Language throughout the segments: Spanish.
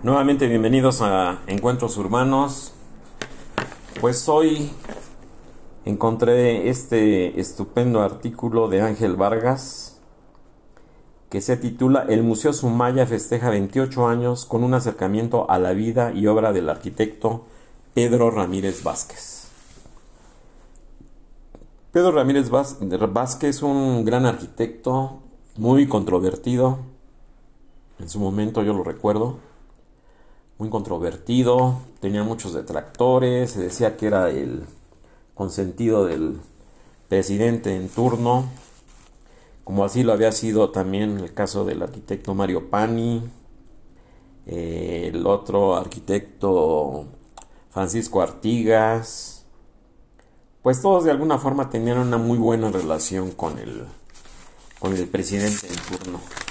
Nuevamente bienvenidos a Encuentros Urbanos. Pues hoy encontré este estupendo artículo de Ángel Vargas que se titula El Museo Sumaya festeja 28 años con un acercamiento a la vida y obra del arquitecto Pedro Ramírez Vázquez. Pedro Ramírez Vázquez es un gran arquitecto, muy controvertido. En su momento yo lo recuerdo muy controvertido, tenía muchos detractores, se decía que era el consentido del presidente en turno, como así lo había sido también el caso del arquitecto Mario Pani, eh, el otro arquitecto Francisco Artigas, pues todos de alguna forma tenían una muy buena relación con el, con el presidente en turno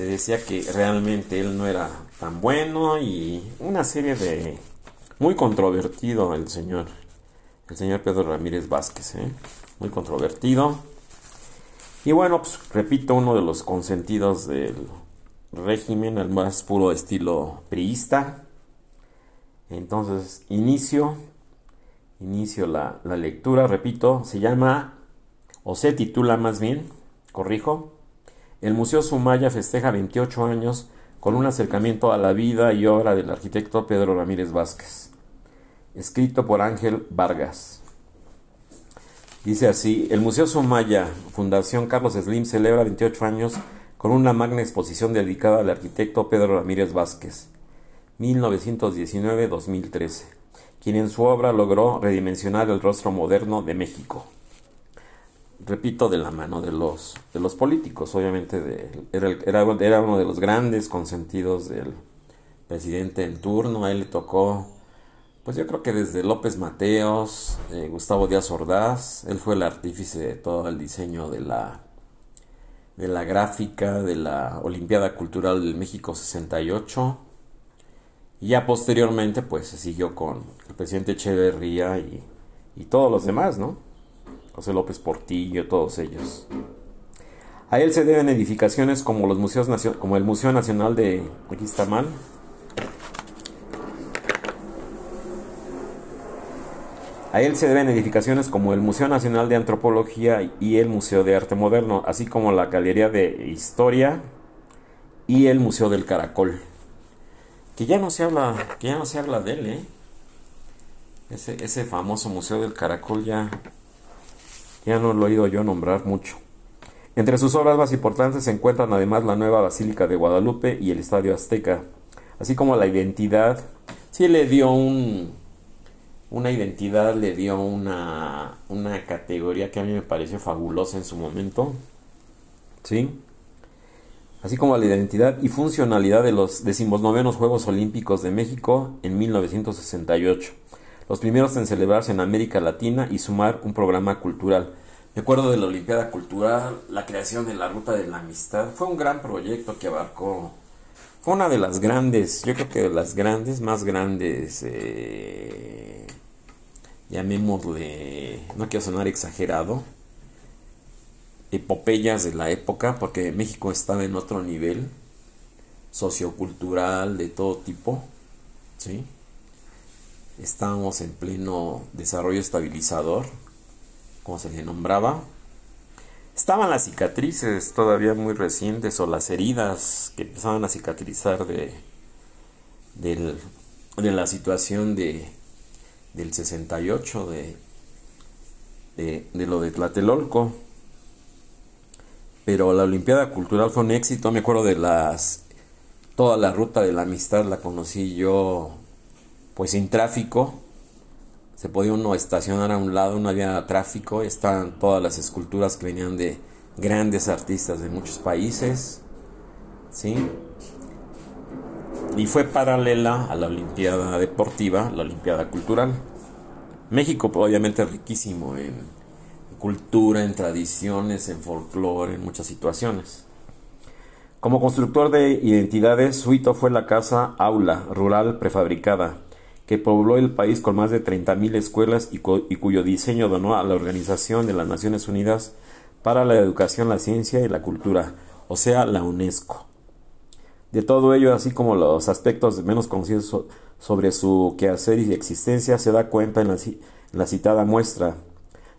se decía que realmente él no era tan bueno y una serie de muy controvertido el señor el señor Pedro Ramírez Vázquez ¿eh? muy controvertido y bueno pues repito uno de los consentidos del régimen el más puro estilo priista entonces inicio inicio la, la lectura repito se llama o se titula más bien corrijo el Museo Sumaya festeja 28 años con un acercamiento a la vida y obra del arquitecto Pedro Ramírez Vázquez. Escrito por Ángel Vargas. Dice así, el Museo Sumaya, Fundación Carlos Slim, celebra 28 años con una magna exposición dedicada al arquitecto Pedro Ramírez Vázquez, 1919-2013, quien en su obra logró redimensionar el rostro moderno de México repito, de la mano de los, de los políticos. Obviamente de, era, era, uno de los grandes consentidos del presidente en turno. A él le tocó, pues yo creo que desde López Mateos, eh, Gustavo Díaz Ordaz, él fue el artífice de todo el diseño de la, de la gráfica de la Olimpiada Cultural del México 68. Y ya posteriormente, pues se siguió con el presidente Echeverría y, y todos los demás, ¿no? José López Portillo, todos ellos. A él se deben edificaciones como los museos como el Museo Nacional de aquí está mal. A él se deben edificaciones como el Museo Nacional de Antropología y el Museo de Arte Moderno, así como la Galería de Historia y el Museo del Caracol. Que ya no se habla, que ya no se habla de él, ¿eh? Ese, ese famoso Museo del Caracol ya ya no lo he oído yo nombrar mucho. Entre sus obras más importantes se encuentran además la nueva Basílica de Guadalupe y el Estadio Azteca, así como la identidad. Sí le dio un, una identidad, le dio una, una categoría que a mí me pareció fabulosa en su momento. ¿Sí? Así como la identidad y funcionalidad de los decimonovenos Juegos Olímpicos de México en 1968 los primeros en celebrarse en América Latina y sumar un programa cultural. Me acuerdo de la Olimpiada Cultural, la creación de la Ruta de la Amistad, fue un gran proyecto que abarcó, fue una de las grandes, yo creo que de las grandes, más grandes, eh, llamémosle, no quiero sonar exagerado, epopeyas de la época, porque México estaba en otro nivel sociocultural de todo tipo, ¿sí? Estábamos en pleno desarrollo estabilizador, como se le nombraba. Estaban las cicatrices todavía muy recientes o las heridas que empezaban a cicatrizar de, de la situación de, del 68, de, de, de lo de Tlatelolco. Pero la Olimpiada Cultural fue un éxito, me acuerdo de las... Toda la ruta de la amistad la conocí yo pues sin tráfico. Se podía uno estacionar a un lado, no había tráfico, estaban todas las esculturas que venían de grandes artistas de muchos países. ¿Sí? Y fue paralela a la Olimpiada Deportiva, la Olimpiada Cultural. México obviamente riquísimo en cultura, en tradiciones, en folclore, en muchas situaciones. Como constructor de identidades, Suito fue la casa aula rural prefabricada que pobló el país con más de 30.000 escuelas y, cuyo diseño donó a la Organización de las Naciones Unidas para la Educación, la Ciencia y la Cultura, o sea, la UNESCO. De todo ello, así como los aspectos menos conocidos sobre su quehacer y existencia, se da cuenta en la, en la citada muestra,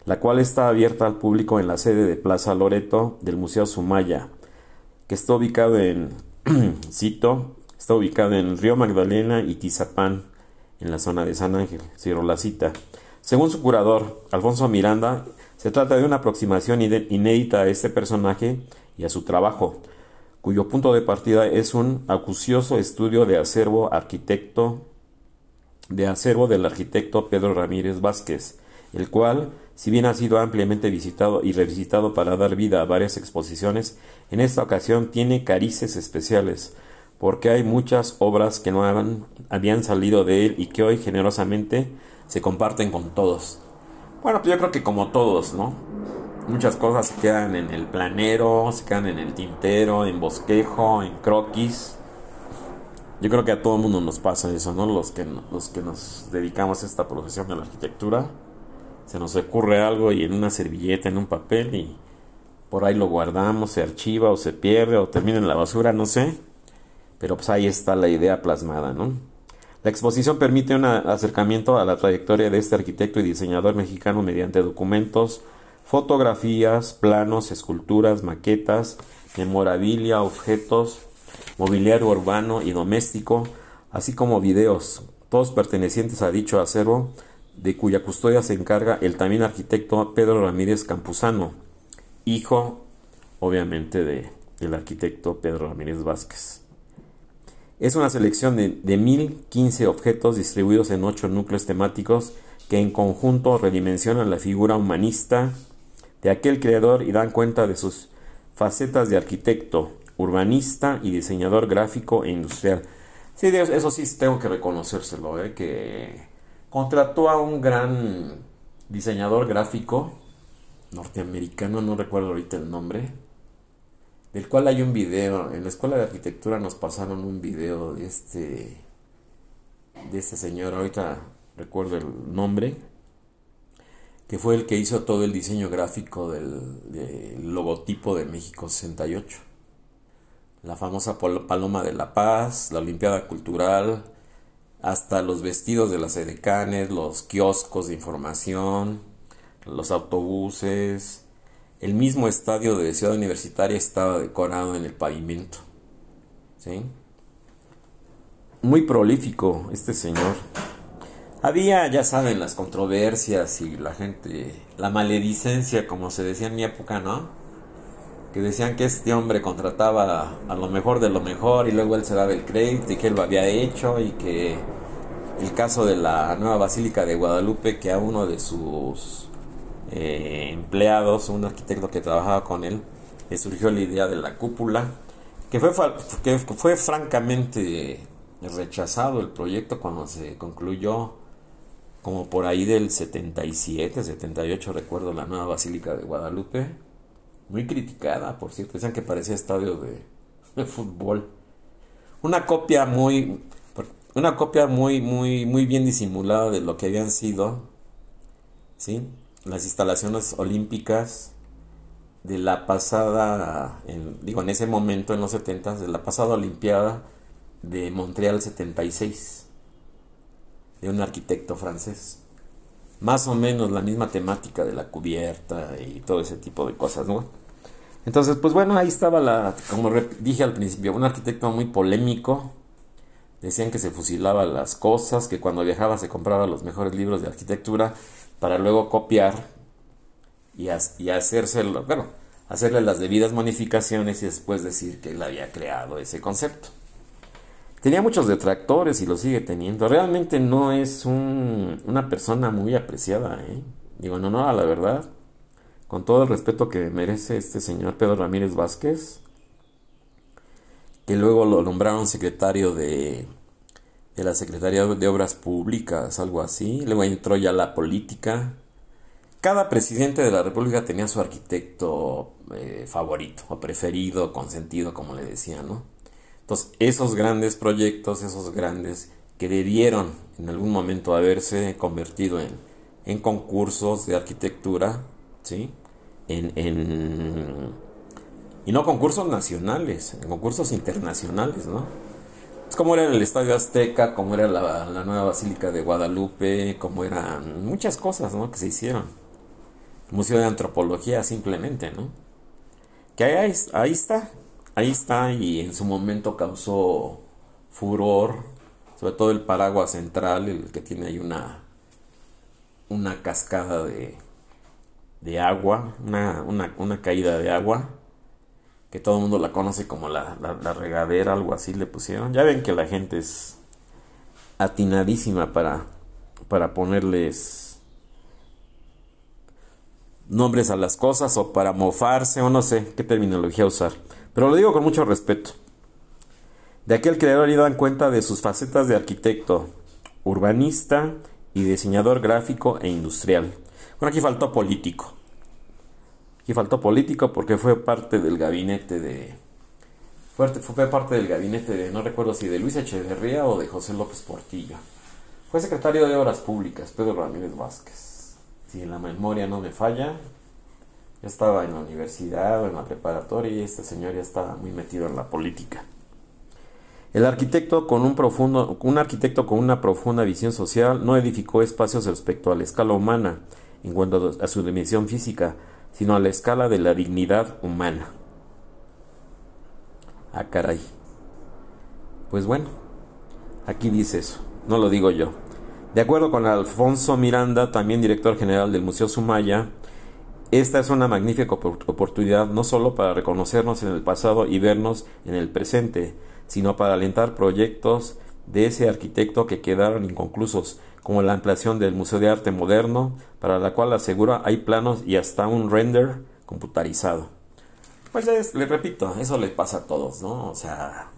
la cual está abierta al público en la sede de Plaza Loreto del Museo Sumaya, que está ubicado en, cito, está ubicado en Río Magdalena y Tizapán, en la zona de San Ángel, cierro la cita. Según su curador, Alfonso Miranda, se trata de una aproximación inédita a este personaje y a su trabajo, cuyo punto de partida es un acucioso estudio de acervo arquitecto de acervo del arquitecto Pedro Ramírez Vázquez, el cual, si bien ha sido ampliamente visitado y revisitado para dar vida a varias exposiciones, en esta ocasión tiene carices especiales, porque hay muchas obras que no habían salido de él y que hoy generosamente se comparten con todos. Bueno, pues yo creo que como todos, ¿no? Muchas cosas se quedan en el planero, se quedan en el tintero, en bosquejo, en croquis. Yo creo que a todo el mundo nos pasa eso, ¿no? Los que, los que nos dedicamos a esta profesión de la arquitectura. Se nos ocurre algo y en una servilleta, en un papel y por ahí lo guardamos, se archiva o se pierde o termina en la basura, no sé. Pero pues ahí está la idea plasmada, ¿no? La exposición permite un acercamiento a la trayectoria de este arquitecto y diseñador mexicano mediante documentos, fotografías, planos, esculturas, maquetas, memorabilia, objetos, mobiliario urbano y doméstico, así como videos, todos pertenecientes a dicho acervo, de cuya custodia se encarga el también arquitecto Pedro Ramírez Campuzano, hijo, obviamente, de, del arquitecto Pedro Ramírez Vázquez. Es una selección de, de 1015 objetos distribuidos en ocho núcleos temáticos que en conjunto redimensionan la figura humanista de aquel creador y dan cuenta de sus facetas de arquitecto, urbanista y diseñador gráfico e industrial. Sí, eso sí tengo que reconocérselo, ¿eh? que contrató a un gran diseñador gráfico norteamericano, no recuerdo ahorita el nombre, del cual hay un video. En la escuela de arquitectura nos pasaron un video de este, de este señor, ahorita recuerdo el nombre, que fue el que hizo todo el diseño gráfico del, logotipo de México 68. La famosa Paloma de la Paz, la Olimpiada Cultural, hasta los vestidos de las edecanes, los kioscos de información, los autobuses, el mismo estadio de Ciudad Universitaria estaba decorado en el pavimento. ¿Sí? Muy prolífico este señor. Había, ya saben, las controversias y la gente, la maledicencia, como se decía en mi época, ¿no? Que decían que este hombre contrataba a lo mejor de lo mejor y luego él se daba el crédito y que él lo había hecho y que el caso de la nueva Basílica de Guadalupe, que a uno de sus eh, empleados, un arquitecto que trabajaba con él, le surgió la idea de la cúpula, que fue, que fue francamente rechazado el proyecto cuando se concluyó como por ahí del 77, 78 recuerdo la nueva Basílica de Guadalupe, muy criticada, por cierto, decían que parecía estadio de, de fútbol. Una copia muy una copia muy muy muy bien disimulada de lo que habían sido, ¿sí? Las instalaciones olímpicas de la pasada, digo, en ese momento, en los 70, de la pasada Olimpiada de Montreal 76, de un arquitecto francés. Más o menos la misma temática de la cubierta y todo ese tipo de cosas, ¿no? Entonces, pues bueno, ahí estaba la, como dije al principio, un arquitecto muy polémico. Decían que se fusilaba las cosas, que cuando viajaba se compraba los mejores libros de arquitectura para luego copiar y, y hacérselo, bueno, hacerle las debidas modificaciones y después decir que él había creado ese concepto. Tenía muchos detractores y lo sigue teniendo. Realmente no es un, una persona muy apreciada, ¿eh? Digo, no, no, la verdad. Con todo el respeto que merece este señor Pedro Ramírez Vázquez, que luego lo nombraron secretario de de la Secretaría de Obras Públicas, algo así. Luego entró ya la política. Cada presidente de la República tenía su arquitecto eh, favorito o preferido, consentido, como le decía, ¿no? Entonces, esos grandes proyectos, esos grandes que debieron en algún momento haberse convertido en, en concursos de arquitectura, ¿sí? En, en, Y no concursos nacionales, concursos internacionales, ¿no? Es como era el Estadio Azteca, como era la, la nueva Basílica de Guadalupe, como eran muchas cosas, ¿no? Que se hicieron. Museo de Antropología simplemente, ¿no? Que ahí, ahí está, ahí está y en su momento causó furor, sobre todo el paraguas central, el que tiene ahí una, una cascada de, de agua, una, una, una, caída de agua, que todo el mundo la conoce como la, la, regadera, algo así le pusieron. Ya ven que la gente es atinadísima para, para ponerles nombres a las cosas o para mofarse o no sé qué terminología usar. Pero lo digo con mucho respeto. De aquí el creador y dan cuenta de sus facetas de arquitecto, urbanista y diseñador gráfico e industrial. Bueno, aquí faltó político. Faltó político porque fue parte del gabinete de... Fue, parte del gabinete de, no recuerdo si de Luis Echeverría o de José López Portillo. Fue secretario de Obras Públicas, Pedro Ramírez Vázquez. Si la memoria no me falla, ya estaba en la universidad o en la preparatoria y este señor ya estaba muy metido en la política. El arquitecto con un profundo, un arquitecto con una profunda visión social no edificó espacios respecto a la escala humana en cuanto a su dimensión física, sino a la escala de la dignidad humana. Ah, caray. Pues bueno, aquí dice eso, no lo digo yo. De acuerdo con Alfonso Miranda, también director general del Museo Sumaya, esta es una magnífica oportunidad no solo para reconocernos en el pasado y vernos en el presente, sino para alentar proyectos de ese arquitecto que quedaron inconclusos, como la ampliación del Museo de Arte Moderno, para la cual asegura hay planos y hasta un render computarizado. Pues les, repito, eso le pasa a todos, ¿no? O sea,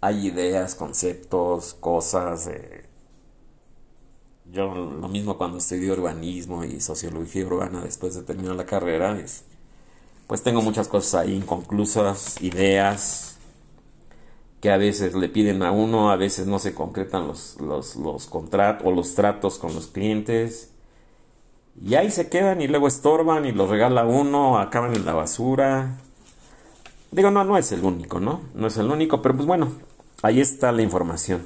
hay ideas, conceptos, cosas. Eh, yo lo mismo cuando estudié urbanismo y sociología urbana después de terminar la carrera, es, pues tengo muchas cosas ahí inconclusas, ideas que a veces le piden a uno, a veces no se concretan los, los, los contratos o los tratos con los clientes. Y ahí se quedan y luego estorban y los regala uno, acaban en la basura. Digo, no, no es el único, ¿no? No es el único, pero pues bueno, ahí está la información.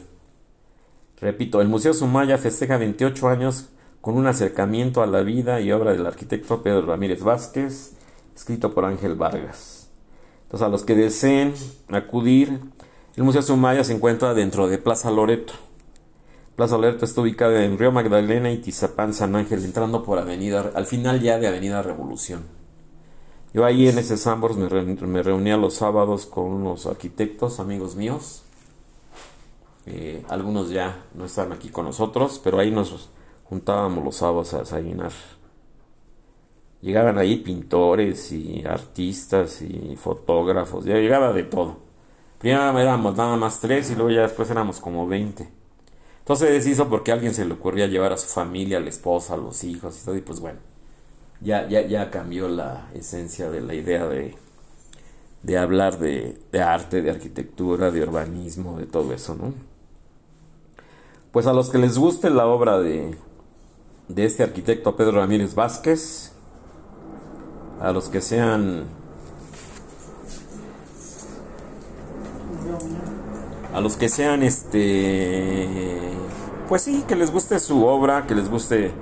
Repito, el Museo Sumaya festeja 28 años con un acercamiento a la vida y obra del arquitecto Pedro Ramírez Vázquez, escrito por Ángel Vargas. Entonces, a los que deseen acudir, el Museo Sumaya se encuentra dentro de Plaza Loreto. Plaza Loreto está ubicada en Río Magdalena y Tizapán San Ángel, entrando por Avenida, al final ya de Avenida Revolución. Yo ahí en ese Sambors me, reunía los sábados con unos arquitectos, amigos míos, eh, algunos ya no están aquí con nosotros, pero ahí nos juntábamos los sábados a desayunar. Llegaban ahí pintores y artistas y fotógrafos, ya llegaba de todo. Primero éramos nada más tres y luego ya después éramos como 20. Entonces hizo porque a alguien se le ocurría llevar a su familia, a la esposa, a los hijos y todo, y pues bueno, ya, ya, ya cambió la esencia de la idea de, de hablar de, de arte, de arquitectura, de urbanismo, de todo eso, ¿no? Pues a los que les guste la obra de, de este arquitecto Pedro Ramírez Vázquez, a los que sean a los que sean este pues sí que les guste su obra que les guste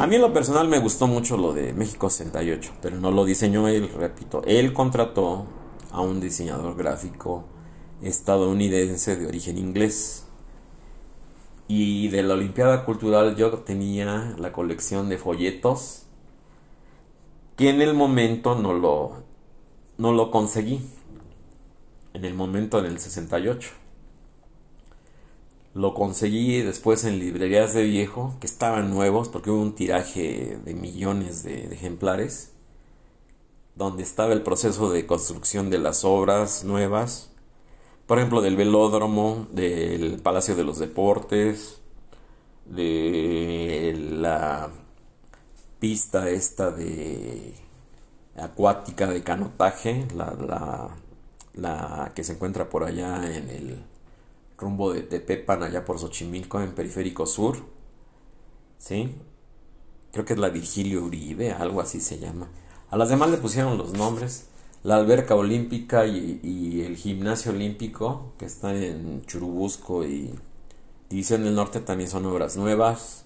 a mí en lo personal me gustó mucho lo de México 68 pero no lo diseñó él repito él contrató a un diseñador gráfico estadounidense de origen inglés y de la Olimpiada Cultural yo tenía la colección de folletos que en el momento no lo, no lo conseguí. En el momento del 68. Lo conseguí después en librerías de viejo, que estaban nuevos, porque hubo un tiraje de millones de ejemplares, donde estaba el proceso de construcción de las obras nuevas. Por ejemplo, del velódromo, del Palacio de los Deportes, de la pista esta de acuática de canotaje, la, la, que se encuentra por allá en el rumbo de Tepepan, allá por Xochimilco, en Periférico Sur. ¿Sí? Creo que es la Virgilio Uribe, algo así se llama. A las demás le pusieron los nombres. la alberca olímpica y, el gimnasio olímpico que está en Churubusco y División del Norte también son obras nuevas.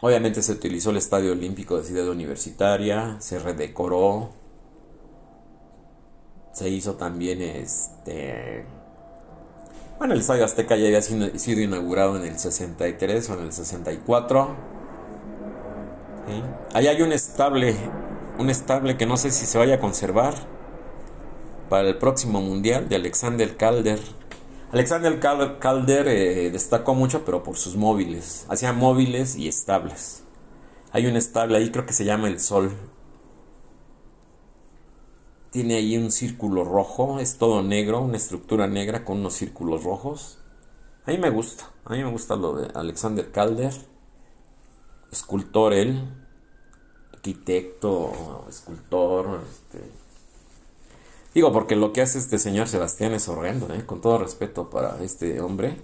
Obviamente se utilizó el Estadio Olímpico de Ciudad Universitaria, se redecoró, se hizo también este... Bueno, el Estadio Azteca ya había sido inaugurado en el 63 o en el 64. Ahí hay un estable un estable que no sé si se vaya a conservar para el próximo mundial de Alexander Calder. Alexander Calder eh, destacó mucho, pero por sus móviles. Hacía móviles y estables. Hay un estable ahí, creo que se llama El Sol. Tiene ahí un círculo rojo, es todo negro, una estructura negra con unos círculos rojos. A mí me gusta, a mí me gusta lo de Alexander Calder, escultor él, arquitecto, escultor, este, digo, porque lo que hace este señor Sebastián es horrendo, ¿eh? con todo respeto para este hombre,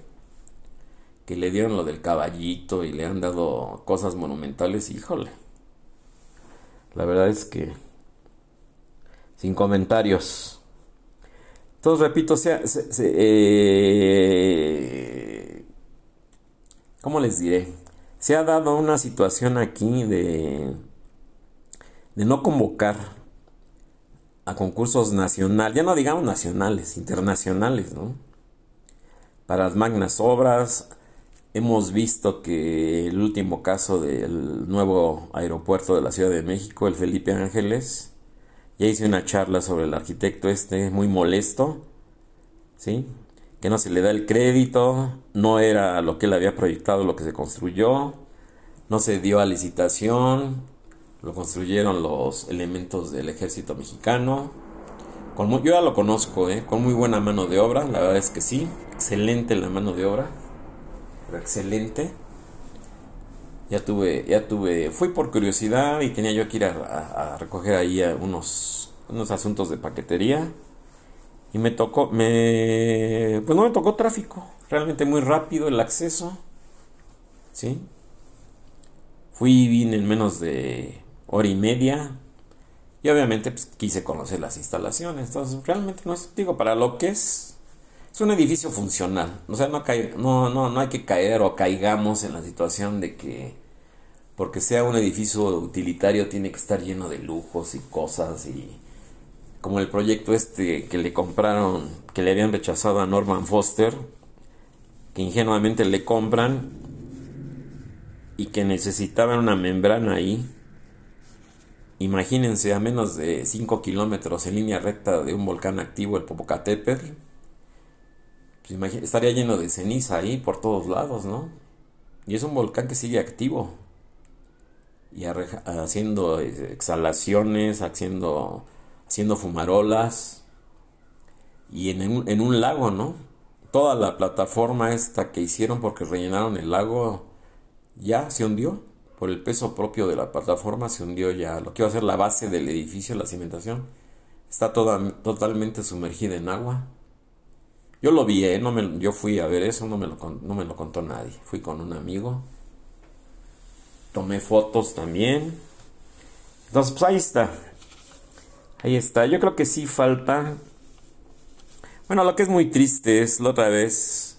que le dieron lo del caballito y le han dado cosas monumentales, híjole. La verdad es que sin comentarios. Entonces, repito, sea, eh, ¿cómo les diré? Se ha dado una situación aquí de de no convocar a concursos nacionales, ya no digamos nacionales, internacionales, ¿no? Para las magnas obras, hemos visto que el último caso del nuevo aeropuerto de la Ciudad de México, el Felipe Ángeles, ya hice una charla sobre el arquitecto este, muy molesto, ¿sí? Que no se le da el crédito, no era lo que él había proyectado lo que se construyó, no se dio a licitación, lo construyeron los elementos del ejército mexicano. Con yo ya lo conozco, ¿eh? con muy buena mano de obra, la verdad es que sí, excelente la mano de obra, excelente. Ya tuve, ya tuve, fui por curiosidad y tenía yo que ir a, recoger ahí unos, unos asuntos de paquetería y me tocó, me, pues no me tocó tráfico, realmente muy rápido el acceso, ¿sí? Fui y vine en menos de hora y media. Y obviamente pues, quise conocer las instalaciones. Entonces, realmente no es, digo, para lo que es, es un edificio funcional. O sea, no, no, no, no hay que caer o caigamos en la situación de que porque sea un edificio utilitario tiene que estar lleno de lujos y cosas y como el proyecto este que le compraron, que le habían rechazado a Norman Foster, que ingenuamente le compran y que necesitaban una membrana ahí Imagínense a menos de 5 kilómetros en línea recta de un volcán activo, el Popocatépetl. Pues estaría lleno de ceniza ahí por todos lados, ¿no? Y es un volcán que sigue activo. Y haciendo exhalaciones, haciendo, haciendo fumarolas. Y en un, en un lago, ¿no? Toda la plataforma esta que hicieron porque rellenaron el lago ya se hundió por el peso propio de la plataforma se hundió ya. Lo que iba a ser la base del edificio, la cimentación, está toda, totalmente sumergida en agua. Yo lo vi, ¿eh? no me, yo fui a ver eso, no me, lo, no me lo contó nadie. Fui con un amigo. Tomé fotos también. Entonces, pues ahí está. Ahí está. Yo creo que sí falta. Bueno, lo que es muy triste es la otra vez,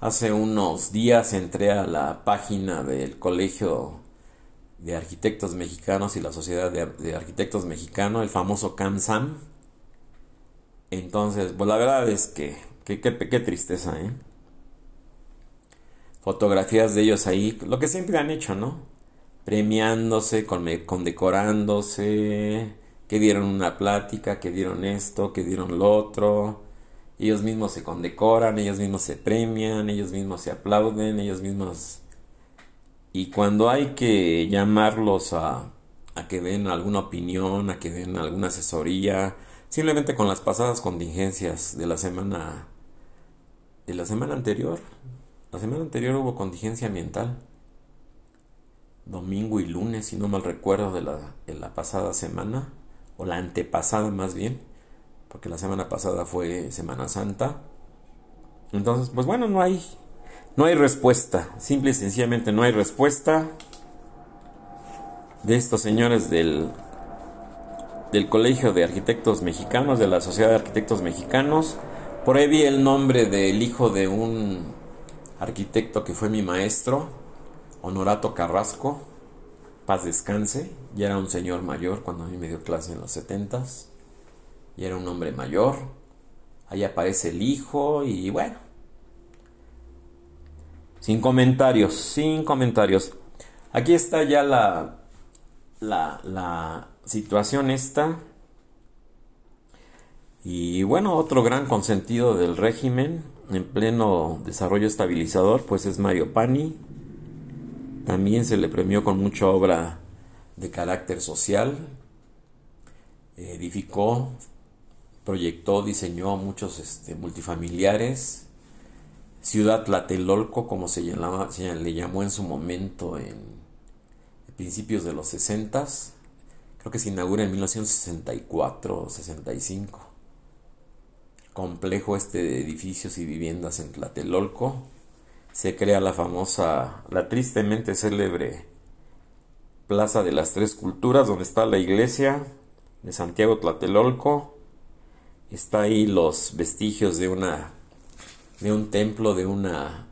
hace unos días entré a la página del colegio de Arquitectos Mexicanos y la Sociedad de, Arquitectos Mexicanos, el famoso CANSAM. Entonces, pues la verdad es que, qué tristeza, ¿eh? Fotografías de ellos ahí, lo que siempre han hecho, ¿no? Premiándose, condecorándose, que dieron una plática, que dieron esto, que dieron lo otro. Ellos mismos se condecoran, ellos mismos se premian, ellos mismos se aplauden, ellos mismos y cuando hay que llamarlos a, a que den alguna opinión, a que den alguna asesoría, simplemente con las pasadas contingencias de la semana de la semana anterior. La semana anterior hubo contingencia ambiental. Domingo y lunes, si no mal recuerdo, de la, de la pasada semana, o la antepasada más bien, porque la semana pasada fue Semana Santa. Entonces, pues bueno, no hay no hay respuesta, simple y sencillamente no hay respuesta de estos señores del del Colegio de Arquitectos Mexicanos, de la Sociedad de Arquitectos Mexicanos. Por ahí vi el nombre del hijo de un arquitecto que fue mi maestro, Honorato Carrasco, paz descanse, ya era un señor mayor cuando a mí me dio clase en los setentas, y era un hombre mayor, ahí aparece el hijo y bueno, sin comentarios, sin comentarios. Aquí está ya la, la, la situación esta. Y bueno, otro gran consentido del régimen en pleno desarrollo estabilizador, pues es Mario Pani. También se le premió con mucha obra de carácter social. Edificó, proyectó, diseñó muchos este, multifamiliares. Ciudad Tlatelolco, como se, se le llamó en su momento en principios de los 60 creo que se inaugura en 1964 o 65 complejo este de edificios y viviendas en Tlatelolco, se crea la famosa, la tristemente célebre Plaza de las Tres Culturas, donde está la iglesia de Santiago Tlatelolco. Está ahí los vestigios de una de un templo, de una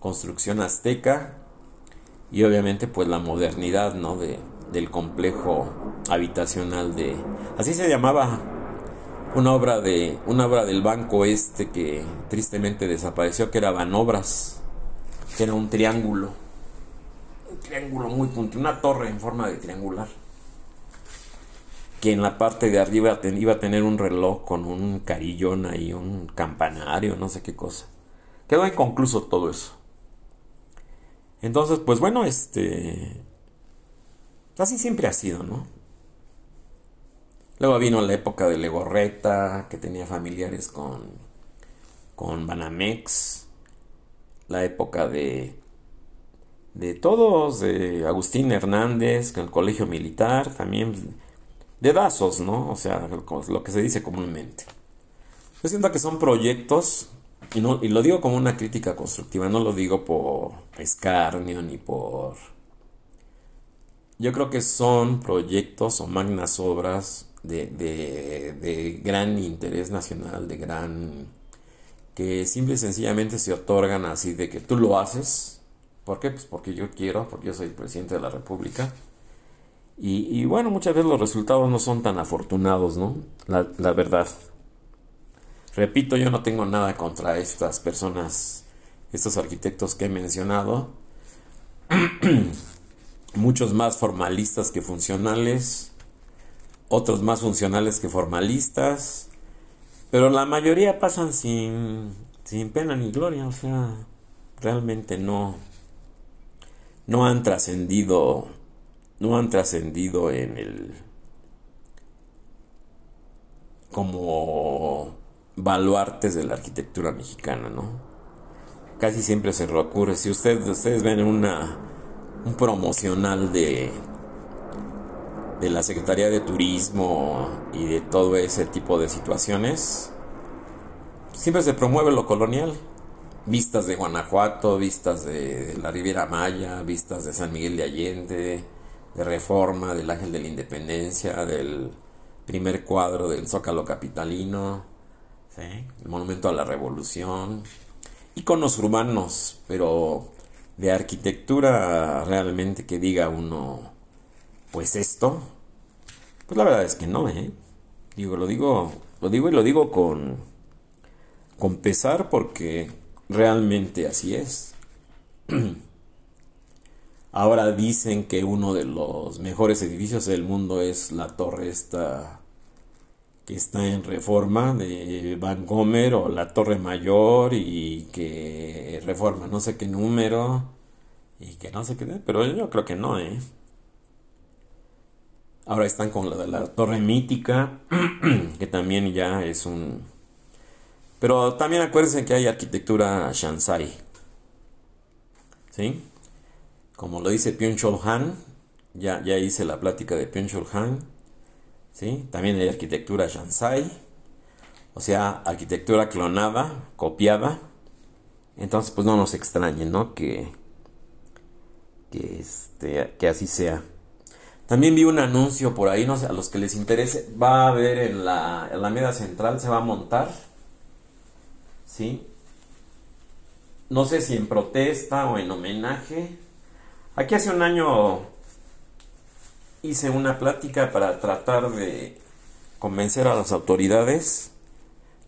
construcción azteca y obviamente pues la modernidad, ¿no? de del complejo habitacional de así se llamaba una obra de una obra del banco este que tristemente desapareció que era Banobras que era un triángulo. Un triángulo muy punto una torre en forma de triangular que en la parte de arriba iba a tener un reloj con un carillón ahí un campanario no sé qué cosa. Quedó inconcluso todo eso. Entonces pues bueno este así siempre ha sido no Luego vino la época de Legorreta, que tenía familiares con, con Banamex. La época de, de todos, de Agustín Hernández, con el colegio militar, también de Dazos, ¿no? O sea, lo que se dice comúnmente. Yo siento que son proyectos, y, no, y lo digo como una crítica constructiva, no lo digo por escarnio ni por... Yo creo que son proyectos o magnas obras de, de, gran interés nacional, de gran... que simple y sencillamente se otorgan así de que tú lo haces. ¿Por qué? Pues porque yo quiero, porque yo soy presidente de la República. Y, y bueno, muchas veces los resultados no son tan afortunados, ¿no? La, la verdad. Repito, yo no tengo nada contra estas personas, estos arquitectos que he mencionado. Muchos más formalistas que funcionales otros más funcionales que formalistas, pero la mayoría pasan sin, sin pena ni gloria, o sea, realmente no, no han trascendido, no han trascendido en el, como baluartes de la arquitectura mexicana, ¿no? Casi siempre se recurre, si ustedes, ustedes ven una, un promocional de de la Secretaría de Turismo y de todo ese tipo de situaciones, siempre se promueve lo colonial. Vistas de Guanajuato, vistas de la Riviera Maya, vistas de San Miguel de Allende, de Reforma, del Ángel de la Independencia, del primer cuadro del Zócalo Capitalino, el Monumento a la Revolución, iconos urbanos, pero de arquitectura realmente que diga uno, pues esto, pues la verdad es que no, ¿eh? Digo, lo digo, lo digo y lo digo con, con pesar porque realmente así es. Ahora dicen que uno de los mejores edificios del mundo es la torre esta que está en reforma de Van Gomer o la torre mayor y que reforma no sé qué número y que no sé qué, pero yo creo que no, ¿eh? Ahora están con la de la torre mítica, que también ya es un... Pero también acuérdense que hay arquitectura Shansai. ¿Sí? Como lo dice Pyongyang Han, ya, ya hice la plática de Pyongyang Han. ¿Sí? También hay arquitectura Shansai. O sea, arquitectura clonada, copiada. Entonces, pues no nos extrañe, ¿no? Que, que, este, que así sea. También vi un anuncio por ahí, no sé, a los que les interese, va a haber en la Alameda Central, se va a montar, ¿sí? No sé si en protesta o en homenaje. Aquí hace un año hice una plática para tratar de convencer a las autoridades.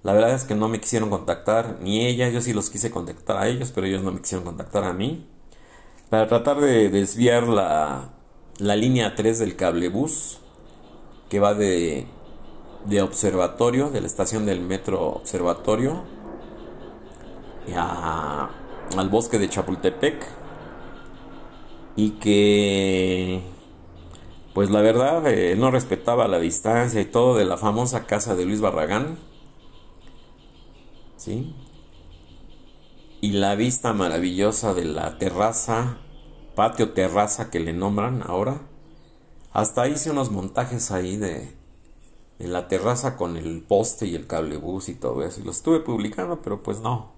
La verdad es que no me quisieron contactar, ni ella, yo sí los quise contactar a ellos, pero ellos no me quisieron contactar a mí. Para tratar de desviar la, la línea 3 del cablebús que va de, de Observatorio, de la estación del metro Observatorio, a, al bosque de Chapultepec. Y que, pues la verdad, eh, no respetaba la distancia y todo de la famosa casa de Luis Barragán. ¿Sí? Y la vista maravillosa de la terraza patio terraza que le nombran ahora. Hasta hice unos montajes ahí de, en la terraza con el poste y el cablebús y todo eso. Y lo estuve publicando, pero pues no.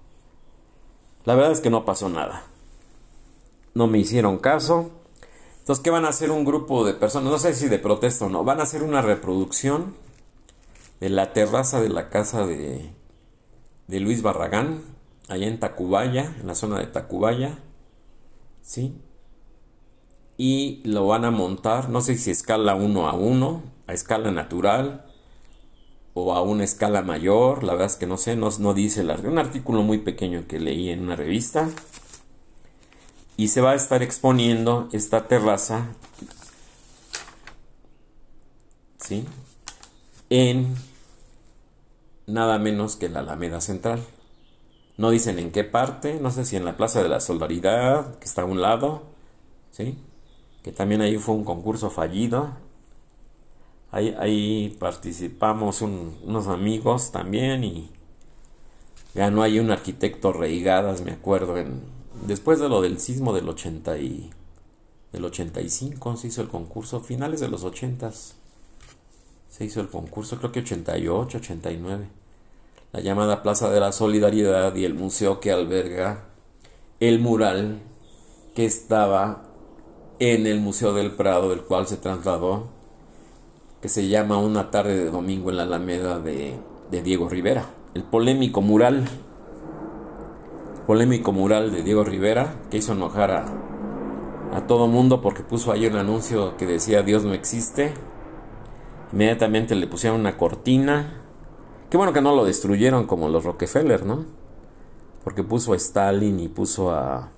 La verdad es que no pasó nada. No me hicieron caso. Entonces, ¿qué van a hacer un grupo de personas? No sé si de protesta o no. Van a hacer una reproducción de la terraza de la casa de, de Luis Barragán, allá en Tacubaya, en la zona de Tacubaya. ¿Sí? Y lo van a montar, no sé si escala 1 a 1, a escala natural o a una escala mayor, la verdad es que no sé, no, no dice el, un artículo muy pequeño que leí en una revista y se va a estar exponiendo esta terraza ¿sí? en nada menos que la Alameda Central. No dicen en qué parte, no sé si en la Plaza de la Solidaridad, que está a un lado, ¿sí? Que también ahí fue un concurso fallido. Ahí, participamos unos amigos también y ganó ahí un arquitecto Reigadas, me acuerdo, en, después de lo del sismo del 80 y, del 85 se hizo el concurso, finales de los 80 se hizo el concurso, creo que 88, 89. La llamada Plaza de la Solidaridad y el museo que alberga el mural que estaba en el Museo del Prado, del cual se trasladó, que se llama Una tarde de domingo en la Alameda de, Diego Rivera. El polémico mural, polémico mural de Diego Rivera, que hizo enojar a, a todo mundo porque puso ahí un anuncio que decía Dios no existe. Inmediatamente le pusieron una cortina. Qué bueno que no lo destruyeron como los Rockefeller, ¿no? Porque puso a Stalin y puso a,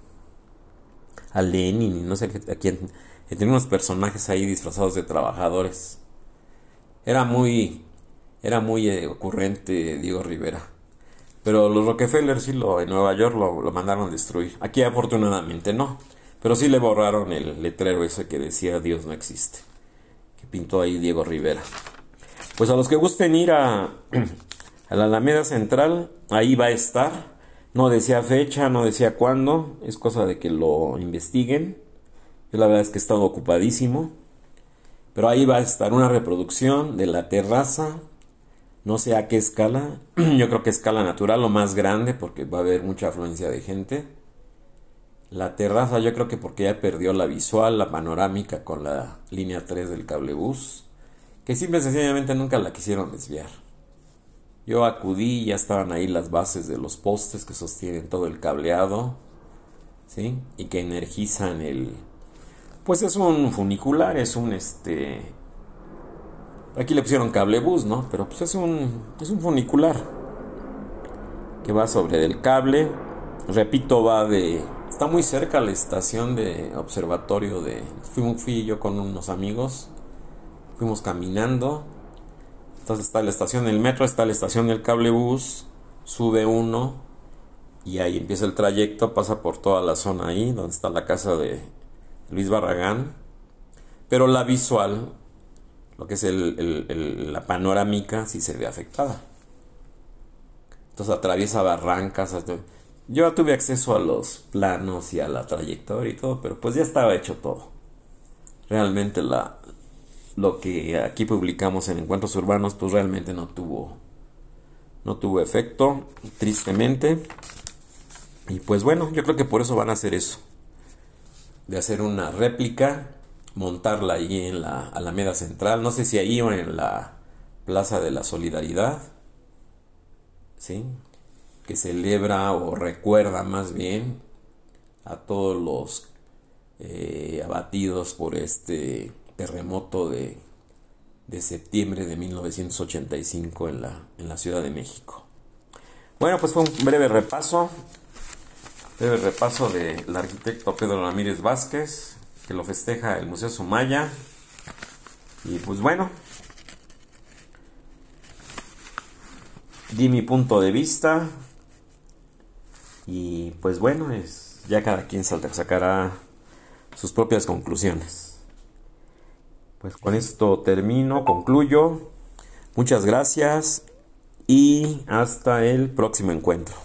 a Lenin y no sé a quién. Tenía unos personajes ahí disfrazados de trabajadores. Era muy, era muy eh, ocurrente Diego Rivera. Pero los Rockefeller sí lo, en Nueva York lo, lo mandaron a destruir. Aquí afortunadamente no. Pero sí le borraron el letrero ese que decía Dios no existe. Que pintó ahí Diego Rivera. Pues a los que gusten ir a, a la Alameda Central, ahí va a estar. No decía fecha, no decía cuándo, es cosa de que lo investiguen. Yo la verdad es que he estado ocupadísimo. Pero ahí va a estar una reproducción de la terraza. No sé a qué escala. Yo creo que escala natural o más grande porque va a haber mucha afluencia de gente. La terraza yo creo que porque ya perdió la visual, la panorámica con la línea 3 del cablebús. Que simple y sencillamente nunca la quisieron desviar. Yo acudí, ya estaban ahí las bases de los postes que sostienen todo el cableado, ¿sí? Y que energizan el... Pues es un funicular, es un este... Aquí le pusieron cable bus, ¿no? Pero pues es un, es un funicular que va sobre el cable. Repito, va de... Está muy cerca la estación de observatorio de... Fui, fui yo con unos amigos, fuimos caminando entonces está la estación del metro, está la estación del cablebús, sube uno y ahí empieza el trayecto, pasa por toda la zona ahí, donde está la casa de Luis Barragán. Pero la visual, lo que es la panorámica, sí se ve afectada. Entonces atraviesa barrancas. Yo tuve acceso a los planos y a la trayectoria y todo, pero pues ya estaba hecho todo. Realmente la, lo que aquí publicamos en Encuentros Urbanos pues realmente no tuvo no tuvo efecto tristemente y pues bueno yo creo que por eso van a hacer eso de hacer una réplica montarla ahí en la Alameda Central, no sé si ahí o en la Plaza de la Solidaridad, ¿sí? que celebra o recuerda más bien a todos los eh, abatidos por este terremoto de, de, septiembre de 1985 en la, en la Ciudad de México. Bueno, pues fue un breve repaso, breve repaso del arquitecto Pedro Ramírez Vázquez, que lo festeja el Museo Sumaya. Y pues bueno, di mi punto de vista. Y pues bueno, es ya cada quien sacará sus propias conclusiones. Pues con esto termino, concluyo. Muchas gracias y hasta el próximo encuentro.